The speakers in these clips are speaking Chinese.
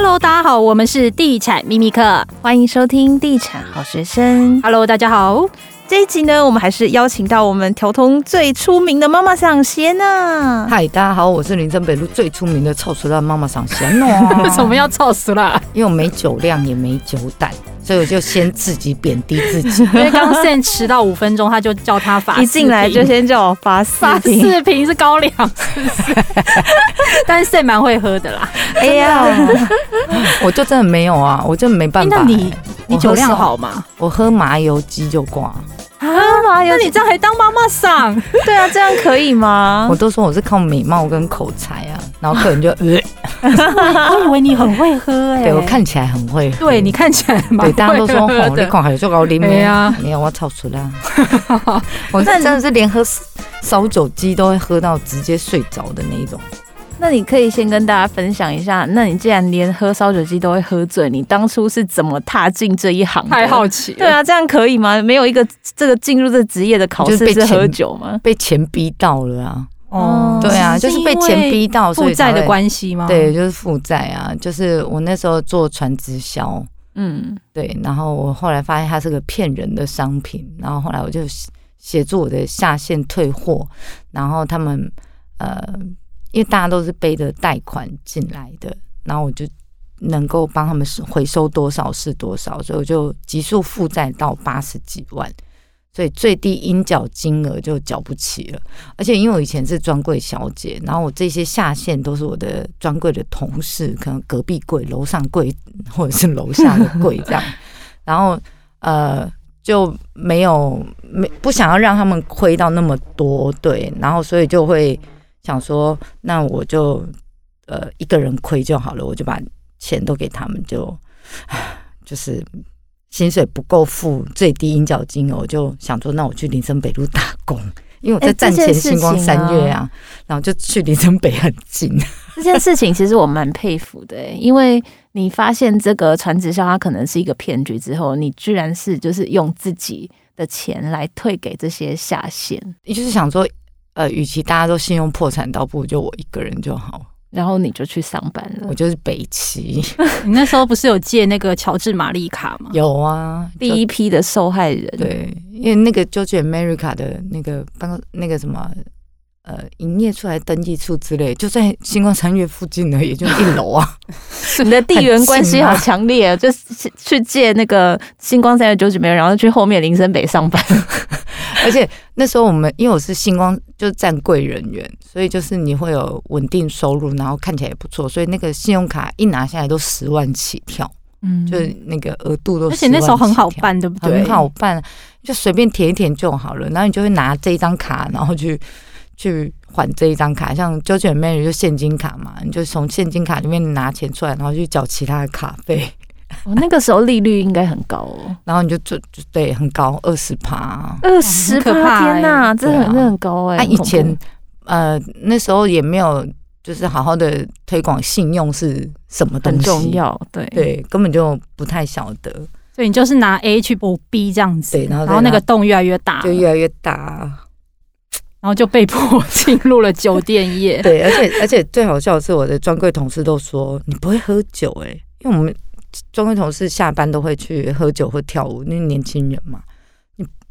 Hello，大家好，我们是地产秘密课，欢迎收听地产好学生。Hello，大家好。这一集呢，我们还是邀请到我们调通最出名的妈妈上仙呢。嗨，大家好，我是林森北路最出名的臭死了妈妈上仙哦。为 什么要臭死了？因为我没酒量，也没酒胆，所以我就先自己贬低自己。因为刚刚 Sam 迟到五分钟，他就叫他罚，一进来就先叫我罚四罚四瓶是高粱，是不是？但是 Sam 蛮会喝的啦。哎呀，我就真的没有啊，我就没办法、欸。那你你酒量好吗？我喝麻油鸡就挂。啊！那你这样还当妈妈桑？对啊，这样可以吗？我都说我是靠美貌跟口才啊，然后客人就 呃，我以为你很会喝哎、欸，对我看起来很会喝，对你看起来蛮会喝的，对大家都说哦，你看还有这高龄没啊？没有我超出啦，我真的是连喝烧酒鸡都会喝到直接睡着的那一种。那你可以先跟大家分享一下，那你既然连喝烧酒鸡都会喝醉，你当初是怎么踏进这一行？太好奇。对啊，这样可以吗？没有一个这个进入这职业的考试是喝酒吗？被钱逼到了啊！哦，对啊，就是被钱逼到，负债的关系吗？对，就是负债啊。就是我那时候做传直销，嗯，对，然后我后来发现它是个骗人的商品，然后后来我就协助我的下线退货，然后他们呃。因为大家都是背着贷款进来的，然后我就能够帮他们回收多少是多少，所以我就急速负债到八十几万，所以最低应缴金额就缴不起了。而且因为我以前是专柜小姐，然后我这些下线都是我的专柜的同事，可能隔壁柜、楼上柜或者是楼下的柜这样，然后呃就没有没不想要让他们亏到那么多，对，然后所以就会。想说，那我就呃一个人亏就好了，我就把钱都给他们就，就就是薪水不够付最低应缴金额，我就想说，那我去林森北路打工，因为我在战前星光三月啊，然后就去林森北很近。这件事情其实我蛮佩服的，因为你发现这个传直销它可能是一个骗局之后，你居然是就是用自己的钱来退给这些下线，也就是想说。呃，与其大家都信用破产，倒不如就我一个人就好。然后你就去上班了。我就是北齐。你那时候不是有借那个乔治玛丽卡吗？有啊，第一批的受害人。对，因为那个 George America 的那个办公那个什么。呃，营业出来登记处之类，就在星光三月附近呢，也就一楼啊。你的地缘关系好强烈啊！就是去借那个星光三越九九没有，然后去后面林森北上班。而且那时候我们因为我是星光，就是站柜人员，所以就是你会有稳定收入，然后看起来也不错，所以那个信用卡一拿下来都十万起跳，嗯，就是那个额度都，而且那时候很好办，对不对？很好办，就随便填一填就好了，然后你就会拿这一张卡，然后去。去还这一张卡，像周卷妹就现金卡嘛，你就从现金卡里面拿钱出来，然后去缴其他的卡费。哦，那个时候利率应该很高哦，然后你就就就对，很高，二十趴，二十趴，天哪，真的很很高哎。他以前呃那时候也没有，就是好好的推广信用是什么东西，很重要，对对，根本就不太晓得。所以你就是拿 A 去补 B 这样子，对，然后然后那个洞越来越大，就越来越大。然后就被迫进入了酒店业。对，而且而且最好笑的是，我的专柜同事都说你不会喝酒哎、欸，因为我们专柜同事下班都会去喝酒或跳舞，那年轻人嘛。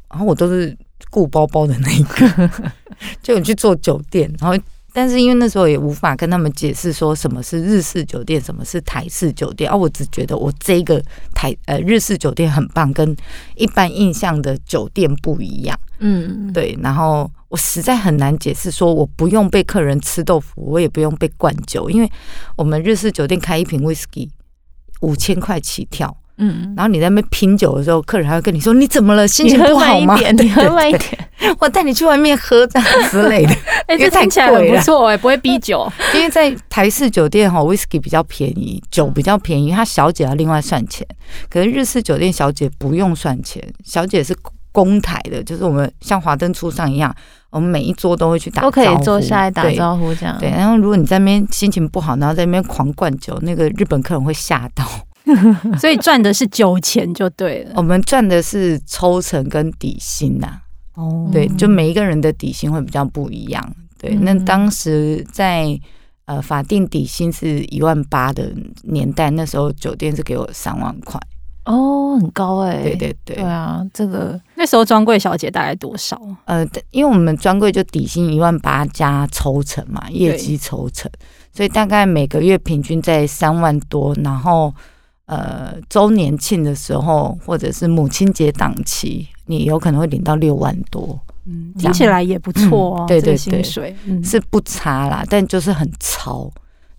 然后我都是顾包包的那一个，就你去做酒店，然后但是因为那时候也无法跟他们解释说什么是日式酒店，什么是台式酒店啊，我只觉得我这个台呃日式酒店很棒，跟一般印象的酒店不一样。嗯，对，然后。我实在很难解释，说我不用被客人吃豆腐，我也不用被灌酒，因为我们日式酒店开一瓶威士忌五千块起跳，嗯，然后你在那边拼酒的时候，客人还会跟你说：“你怎么了？心情不好吗？”你喝慢一点，我带你去外面喝这样之类的。哎，这听起来很不错哎，不会逼酒。因为在台式酒店哈，威士忌比较便宜，酒比较便宜，他小姐要另外算钱。可是日式酒店小姐不用算钱，小姐是公台的，就是我们像华灯初上一样。我们每一桌都会去打招呼，都可以坐下来打招呼，这样对。然后如果你在那边心情不好，然后在那边狂灌酒，那个日本客人会吓到。所以赚的是酒钱就对了。我们赚的是抽成跟底薪呐。哦，对，就每一个人的底薪会比较不一样。对，那当时在呃法定底薪是一万八的年代，那时候酒店是给我三万块。哦，很高哎、欸！对对对，对啊，这个那时候专柜小姐大概多少？呃，因为我们专柜就底薪一万八加抽成嘛，业绩抽成，所以大概每个月平均在三万多。然后呃，周年庆的时候或者是母亲节档期，你有可能会领到六万多。嗯，听起来也不错哦、嗯。对对对，薪水、嗯、是不差啦，但就是很超。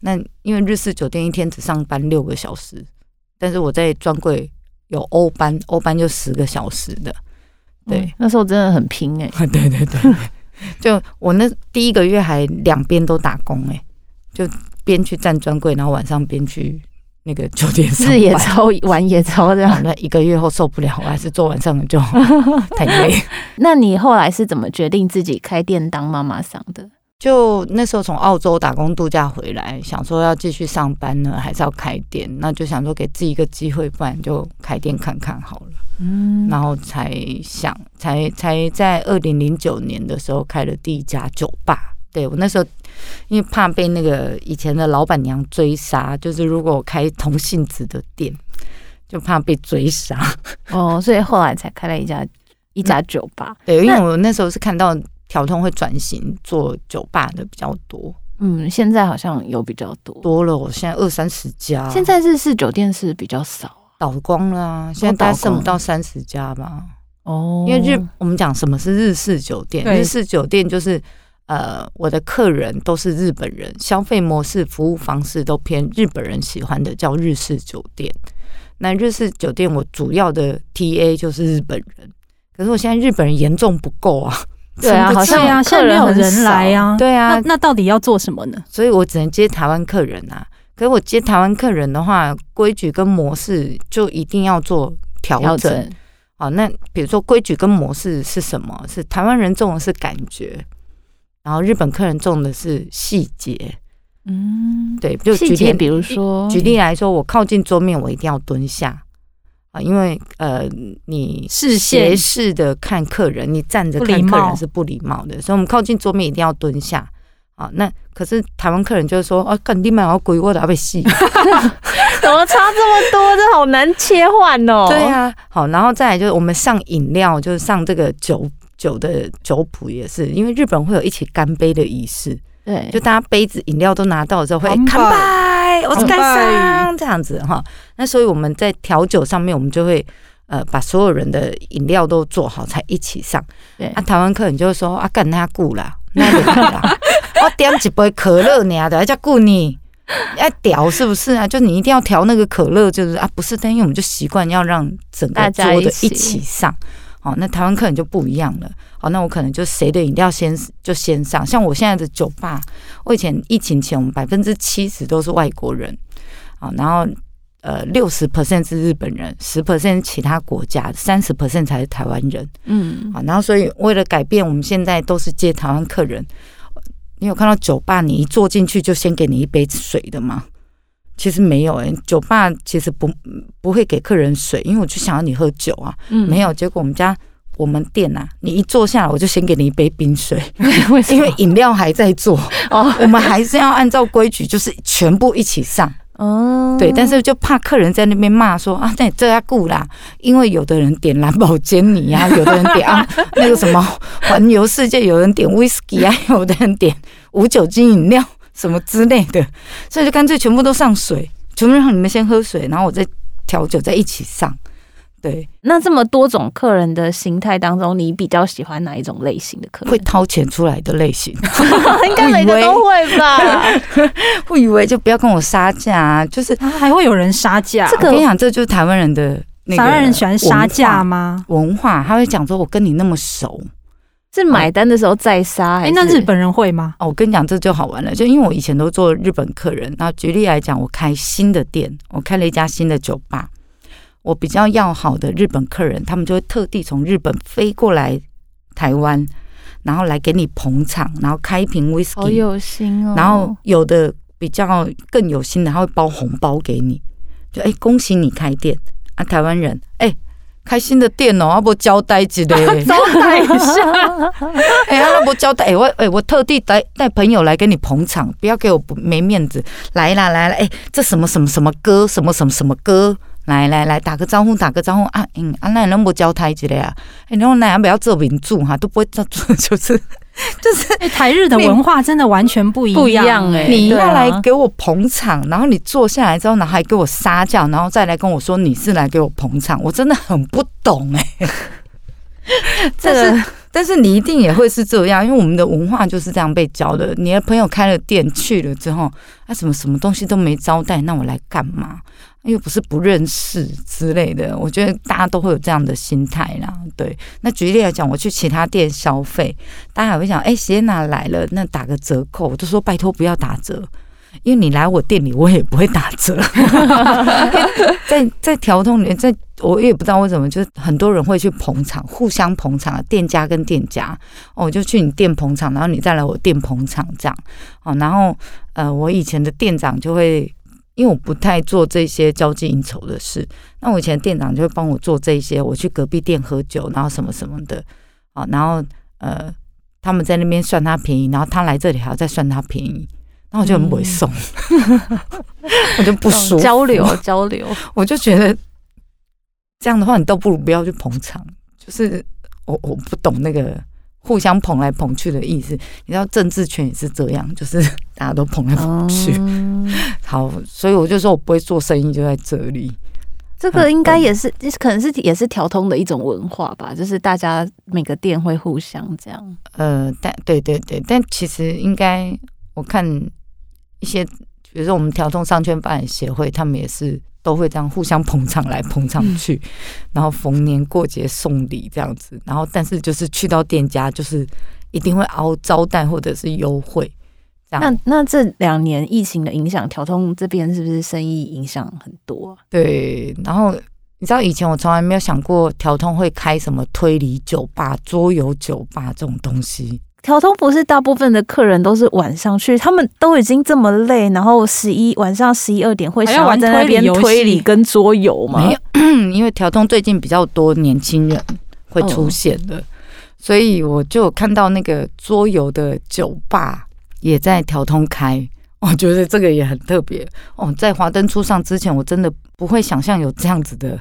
那因为日式酒店一天只上班六个小时，但是我在专柜。有欧班，欧班就十个小时的，对，嗯、那时候真的很拼哎、欸，对 对对，就我那第一个月还两边都打工哎、欸，就边去站专柜，然后晚上边去那个酒店上班，日也超，晚也超这样。那一个月后受不了，我还是做晚上的就 太累。那你后来是怎么决定自己开店当妈妈桑的？就那时候从澳洲打工度假回来，想说要继续上班呢，还是要开店？那就想说给自己一个机会，不然就开店看看好了。嗯，然后才想，才才在二零零九年的时候开了第一家酒吧。对，我那时候因为怕被那个以前的老板娘追杀，就是如果我开同性质的店，就怕被追杀。哦，所以后来才开了一家一家酒吧。对，因为我那时候是看到。条通会转型做酒吧的比较多，嗯，现在好像有比较多多了，我现在二三十家。现在日式酒店是比较少，倒光了啊，现在大概剩不到三十家吧。哦，因为日我们讲什么是日式酒店，日式酒店就是呃，我的客人都是日本人，消费模式、服务方式都偏日本人喜欢的，叫日式酒店。那日式酒店我主要的 TA 就是日本人，可是我现在日本人严重不够啊。对啊，好像啊，现在没有人来啊。对啊，那那到底要做什么呢？所以我只能接台湾客人啊。可是我接台湾客人的话，规矩跟模式就一定要做调整。好，那比如说规矩跟模式是什么？是台湾人重的是感觉，然后日本客人重的是细节。嗯，对，就举例，比如说举例来说，我靠近桌面，我一定要蹲下。啊，因为呃，你斜视的看客人，你站着看客人是不礼貌的，所以我们靠近桌面一定要蹲下。啊，那可是台湾客人就是说，啊，肯定蛮要鬼，我的阿被戏，怎么差这么多？这好难切换哦。对啊，好，然后再来就是我们上饮料，就是上这个酒酒的酒谱也是，因为日本会有一起干杯的仪式。对，就大家杯子饮料都拿到之后会干杯，我是干桑这样子哈。那所以我们在调酒上面，我们就会呃把所有人的饮料都做好才一起上。对啊，台湾客人就会说啊，干那顾啦，那个啦，我点几杯可乐你啊，的，叫顾你，要调是不是啊？就你一定要调那个可乐，就是啊，不是，但因为我们就习惯要让整个桌的一起上。好，那台湾客人就不一样了。好，那我可能就谁的饮料先就先上。像我现在的酒吧，我以前疫情前，我们百分之七十都是外国人。好，然后呃六十 percent 是日本人，十 percent 其他国家，三十 percent 才是台湾人。嗯，好，然后所以为了改变，我们现在都是接台湾客人。你有看到酒吧，你一坐进去就先给你一杯水的吗？其实没有哎、欸，酒吧其实不不会给客人水，因为我就想要你喝酒啊。嗯，没有。结果我们家我们店呐、啊，你一坐下来，我就先给你一杯冰水，为？因为饮料还在做 哦。我们还是要按照规矩，就是全部一起上哦。对，但是就怕客人在那边骂说啊，那你这要顾啦，因为有的人点蓝宝坚尼啊，有的人点啊那个什么环游世界，有人点威士忌啊，有的人点无酒精饮料。什么之类的，所以就干脆全部都上水，全部让你们先喝水，然后我再调酒，在一起上。对，那这么多种客人的形态当中，你比较喜欢哪一种类型的客人？会掏钱出来的类型，应该每个都会吧？不以为就不要跟我杀价，就是还会有人杀价。这个我跟你讲，这就是台湾人的那个。台湾人喜欢杀价吗？文化，他会讲说：“我跟你那么熟。”是买单的时候再杀？哎，那日本人会吗？哦，我跟你讲，这就好玩了。就因为我以前都做日本客人，那举例来讲，我开新的店，我开了一家新的酒吧，我比较要好的日本客人，他们就会特地从日本飞过来台湾，然后来给你捧场，然后开一瓶威士忌，好有心哦。然后有的比较更有心的，他会包红包给你，就哎，恭喜你开店啊，台湾人哎。开心的店哦，要不交代一下，交代一下。哎呀，要不交代，我哎，我特地带带朋友来给你捧场，不要给我不没面子。来啦来啦，哎，这什么什么什么歌，什么什么什么歌，来来来，打个招呼，打个招呼啊，嗯，啊，那能不交代之类啊？哎，然后那要不要做名著哈，都不会做，就是。就是台日的文化真的完全不一样，不一样哎！你要来给我捧场，然后你坐下来之后，然后还给我撒娇，然后再来跟我说你是来给我捧场，我真的很不懂哎。但是但是你一定也会是这样，因为我们的文化就是这样被教的。你的朋友开了店去了之后，他什么什么东西都没招待，那我来干嘛？又不是不认识之类的，我觉得大家都会有这样的心态啦。对，那举例来讲，我去其他店消费，大家还会想，哎、欸，谢娜来了，那打个折扣，我就说拜托不要打折，因为你来我店里，我也不会打折。在在调通里面，在我也不知道为什么，就是很多人会去捧场，互相捧场，店家跟店家，哦，我就去你店捧场，然后你再来我店捧场，这样，哦，然后呃，我以前的店长就会。因为我不太做这些交际应酬的事，那我以前店长就会帮我做这些。我去隔壁店喝酒，然后什么什么的，哦，然后呃，他们在那边算他便宜，然后他来这里还要再算他便宜，那我就很不会送，嗯、我就不说交流交流，我就觉得这样的话，你倒不如不要去捧场。就是我我不懂那个。互相捧来捧去的意思，你知道政治圈也是这样，就是大家都捧来捧去。嗯、好，所以我就说我不会做生意，就在这里。这个应该也是，可能是也是条通的一种文化吧，就是大家每个店会互相这样。呃，但对对对，但其实应该我看一些，比如说我们调通商圈发展协会，他们也是。都会这样互相捧场来捧场去，嗯、然后逢年过节送礼这样子，然后但是就是去到店家就是一定会熬招待或者是优惠。那那这两年疫情的影响，调通这边是不是生意影响很多？对，然后你知道以前我从来没有想过调通会开什么推理酒吧、桌游酒吧这种东西。条通不是大部分的客人都是晚上去，他们都已经这么累，然后十一晚上十一二点会想要在那边推理跟桌游吗？没有，因为条通最近比较多年轻人会出现的，所以我就有看到那个桌游的酒吧也在条通开，我觉得这个也很特别哦。在华灯初上之前，我真的不会想象有这样子的。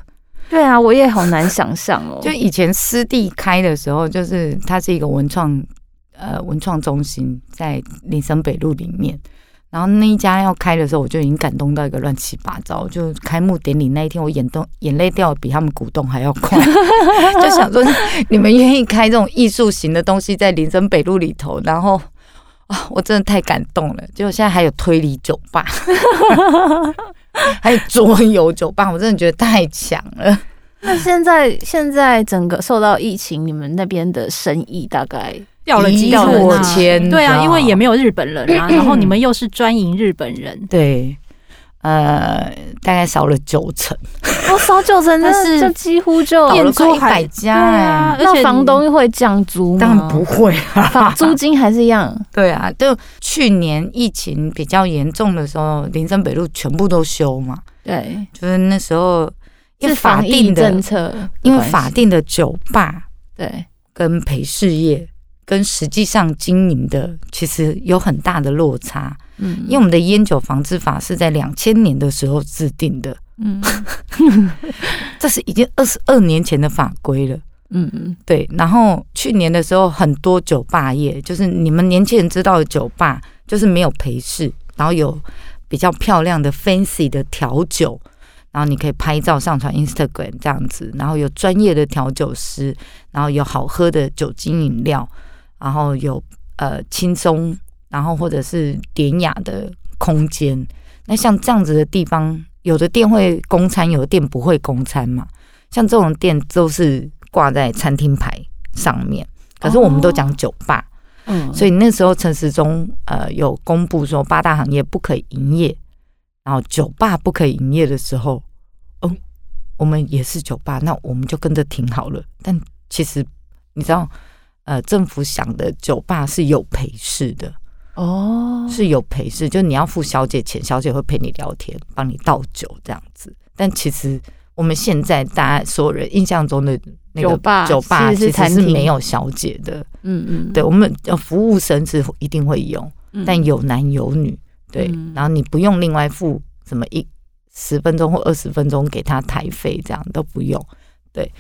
对啊，我也好难想象哦。就以前湿地开的时候，就是它是一个文创。呃，文创中心在林森北路里面，然后那一家要开的时候，我就已经感动到一个乱七八糟。就开幕典礼那一天，我眼动眼泪掉比他们股东还要快，就想说你们愿意开这种艺术型的东西在林森北路里头，然后啊，我真的太感动了。结果现在还有推理酒吧，还有桌游酒吧，我真的觉得太强了。那现在现在整个受到疫情，你们那边的生意大概？掉了几破千，对啊，因为也没有日本人啊，然后你们又是专营日本人，对，呃，大概少了九成，哦，少九成，但是就几乎就店租一百家，啊，而且房东会降租吗？当然不会啊，租金还是一样。对啊，就去年疫情比较严重的时候，林森北路全部都修嘛，对，就是那时候因为法定政策，因为法定的酒吧，对，跟陪事业。跟实际上经营的其实有很大的落差，嗯，因为我们的烟酒防治法是在两千年的时候制定的，嗯，这是已经二十二年前的法规了，嗯嗯，对。然后去年的时候，很多酒吧业，就是你们年轻人知道的酒吧，就是没有陪侍，然后有比较漂亮的 fancy 的调酒，然后你可以拍照上传 Instagram 这样子，然后有专业的调酒师，然后有好喝的酒精饮料。然后有呃轻松，然后或者是典雅的空间。那像这样子的地方，有的店会供餐，有的店不会供餐嘛。像这种店都是挂在餐厅牌上面，可是我们都讲酒吧。嗯，所以那时候陈时中呃有公布说八大行业不可以营业，然后酒吧不可以营业的时候，哦，我们也是酒吧，那我们就跟着停好了。但其实你知道。呃，政府想的酒吧是有陪侍的哦，是有陪侍，就你要付小姐钱，小姐会陪你聊天，帮你倒酒这样子。但其实我们现在大家所有人印象中的那个酒吧，酒吧其实是没有小姐的。嗯嗯，对，我们服务生是一定会有，但有男有女。对，然后你不用另外付什么一十分钟或二十分钟给他台费，这样都不用。对，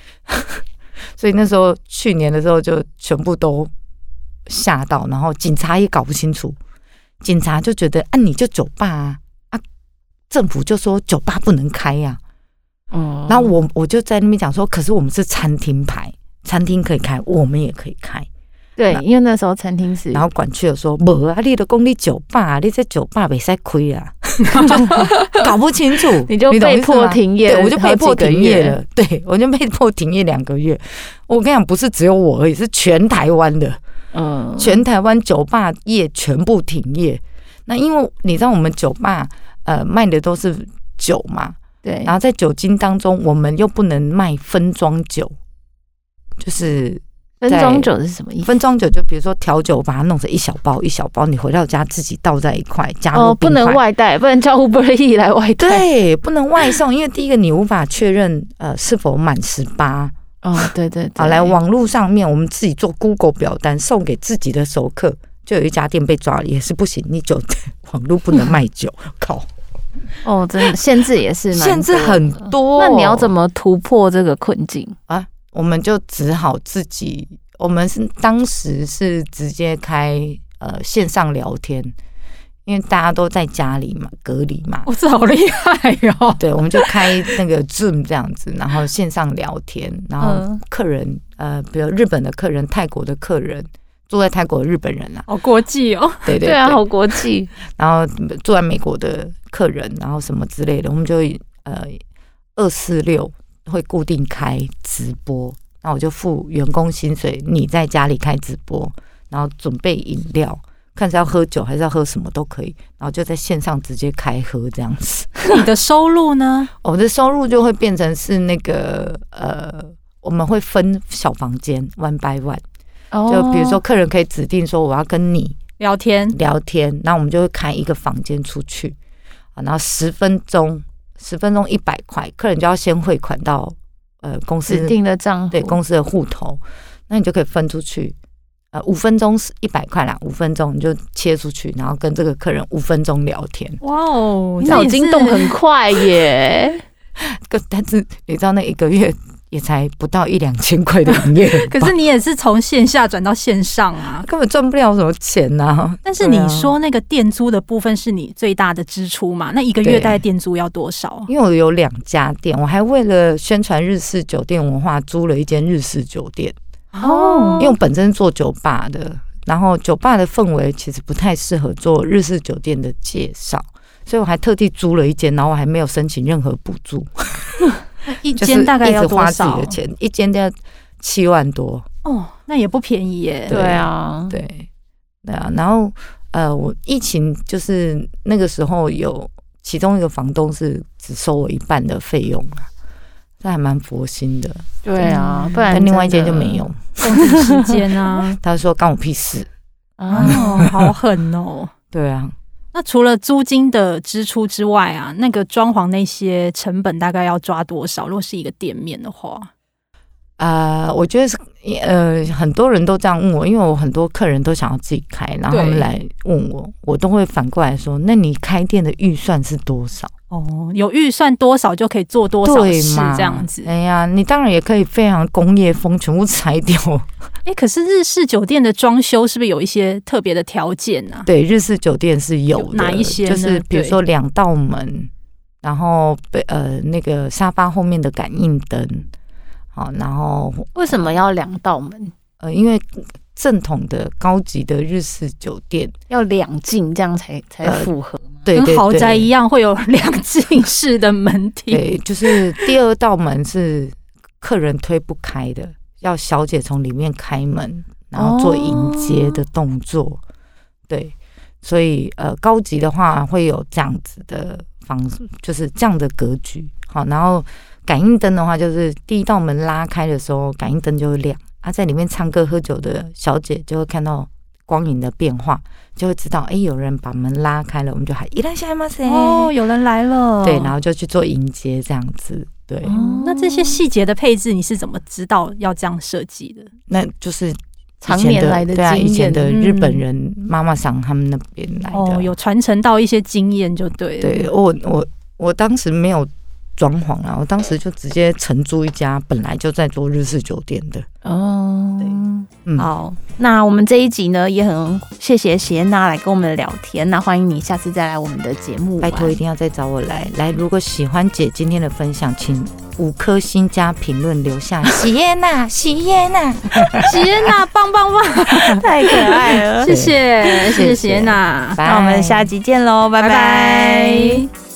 所以那时候去年的时候就全部都吓到，然后警察也搞不清楚，警察就觉得啊，你就酒吧啊啊，政府就说酒吧不能开呀。哦，然后我我就在那边讲说，可是我们是餐厅牌，餐厅可以开，我们也可以开。对，因为那时候餐厅是，然后管区的说，不啊，你的公立酒吧，你在酒吧没使亏啊，搞不清楚，你就被迫停业，对，我就被迫停业了，对，我就被迫停业两个月。我跟你讲，不是只有我而已，是全台湾的，嗯，全台湾酒吧业全部停业。那因为你知道，我们酒吧呃卖的都是酒嘛。对，然后在酒精当中，我们又不能卖分装酒，就是分装酒是什么意思？分装酒就比如说调酒，把它弄成一小包一小包，你回到家自己倒在一块，加入。哦，不能外带，不能叫 Uber Eats 来外带。对，不能外送，因为第一个你无法确认呃是否满十八。哦，对对对。好，来网络上面我们自己做 Google 表单送给自己的熟客，就有一家店被抓了，也是不行，你酒网络不能卖酒，靠。哦，真的限制也是限制很多。那你要怎么突破这个困境啊？我们就只好自己，我们是当时是直接开呃线上聊天，因为大家都在家里嘛，隔离嘛。我这好厉害哟！对，我们就开那个 Zoom 这样子，然后线上聊天，然后客人呃，比如日本的客人、泰国的客人。住在泰国的日本人啊，好国际哦，对对对啊，好国际。然后住在美国的客人，然后什么之类的，我们就呃二四六会固定开直播，那我就付员工薪水，你在家里开直播，然后准备饮料，看是要喝酒还是要喝什么都可以，然后就在线上直接开喝这样子。你的收入呢？我的收入就会变成是那个呃，我们会分小房间，one by one。就比如说，客人可以指定说我要跟你聊天聊天，那我们就会开一个房间出去啊，然后十分钟，十分钟一百块，客人就要先汇款到呃公司指定的账户，对公司的户头，那你就可以分出去，呃五分钟是一百块啦，五分钟你就切出去，然后跟这个客人五分钟聊天。哇哦，脑筋动很快耶！可但是你知道那一个月。也才不到一两千块的营业，可是你也是从线下转到线上啊，根本赚不了什么钱呐、啊。但是你说那个店租的部分是你最大的支出嘛？那一个月大概店租要多少？因为我有两家店，我还为了宣传日式酒店文化，租了一间日式酒店。哦，因为我本身做酒吧的，然后酒吧的氛围其实不太适合做日式酒店的介绍，所以我还特地租了一间，然后我还没有申请任何补助。一间大概要多少？自己的钱一间都要七万多哦，那也不便宜耶。对啊，对对啊。然后呃，我疫情就是那个时候有其中一个房东是只收我一半的费用啊，这还蛮佛心的。对啊，不然但另外一间就没有。共体时间啊，他说干我屁事哦，好狠哦。对啊。那除了租金的支出之外啊，那个装潢那些成本大概要抓多少？如果是一个店面的话，啊、呃，我觉得是呃，很多人都这样问我，因为我很多客人都想要自己开，然后他们来问我，我都会反过来说，那你开店的预算是多少？哦，有预算多少就可以做多少事，这样子。哎呀，你当然也可以非常工业风，全部拆掉。哎，可是日式酒店的装修是不是有一些特别的条件呢？对，日式酒店是有的，有哪一些？就是比如说两道门，然后被呃那个沙发后面的感应灯，好，然后为什么要两道门？呃，因为正统的高级的日式酒店要两进，这样才才符合。呃跟豪宅一样会有两进式的门厅。对，就是第二道门是客人推不开的。要小姐从里面开门，然后做迎接的动作。哦、对，所以呃，高级的话会有这样子的方式，就是这样的格局。好，然后感应灯的话，就是第一道门拉开的时候，感应灯就会亮。啊，在里面唱歌喝酒的小姐就会看到光影的变化，就会知道哎、欸，有人把门拉开了，我们就喊いらっしゃいませ。哦，有人来了。对，然后就去做迎接这样子。 对，那这些细节的配置你是怎么知道要这样设计的？那就是常年来的对啊，以前的日本人妈妈桑他们那边来的，哦，有传承到一些经验就对了。对，我我我当时没有。 装潢啊！我当时就直接承租一家本来就在做日式酒店的哦。对，嗯，好，那我们这一集呢也很谢谢喜恩娜来跟我们聊天，那欢迎你下次再来我们的节目，拜托一定要再找我来。来，如果喜欢姐今天的分享，请五颗星加评论留下。喜恩娜，喜恩娜，喜恩娜，棒棒棒，太可爱了，谢谢谢谢喜恩娜，拜那我们下集见喽，拜拜。拜拜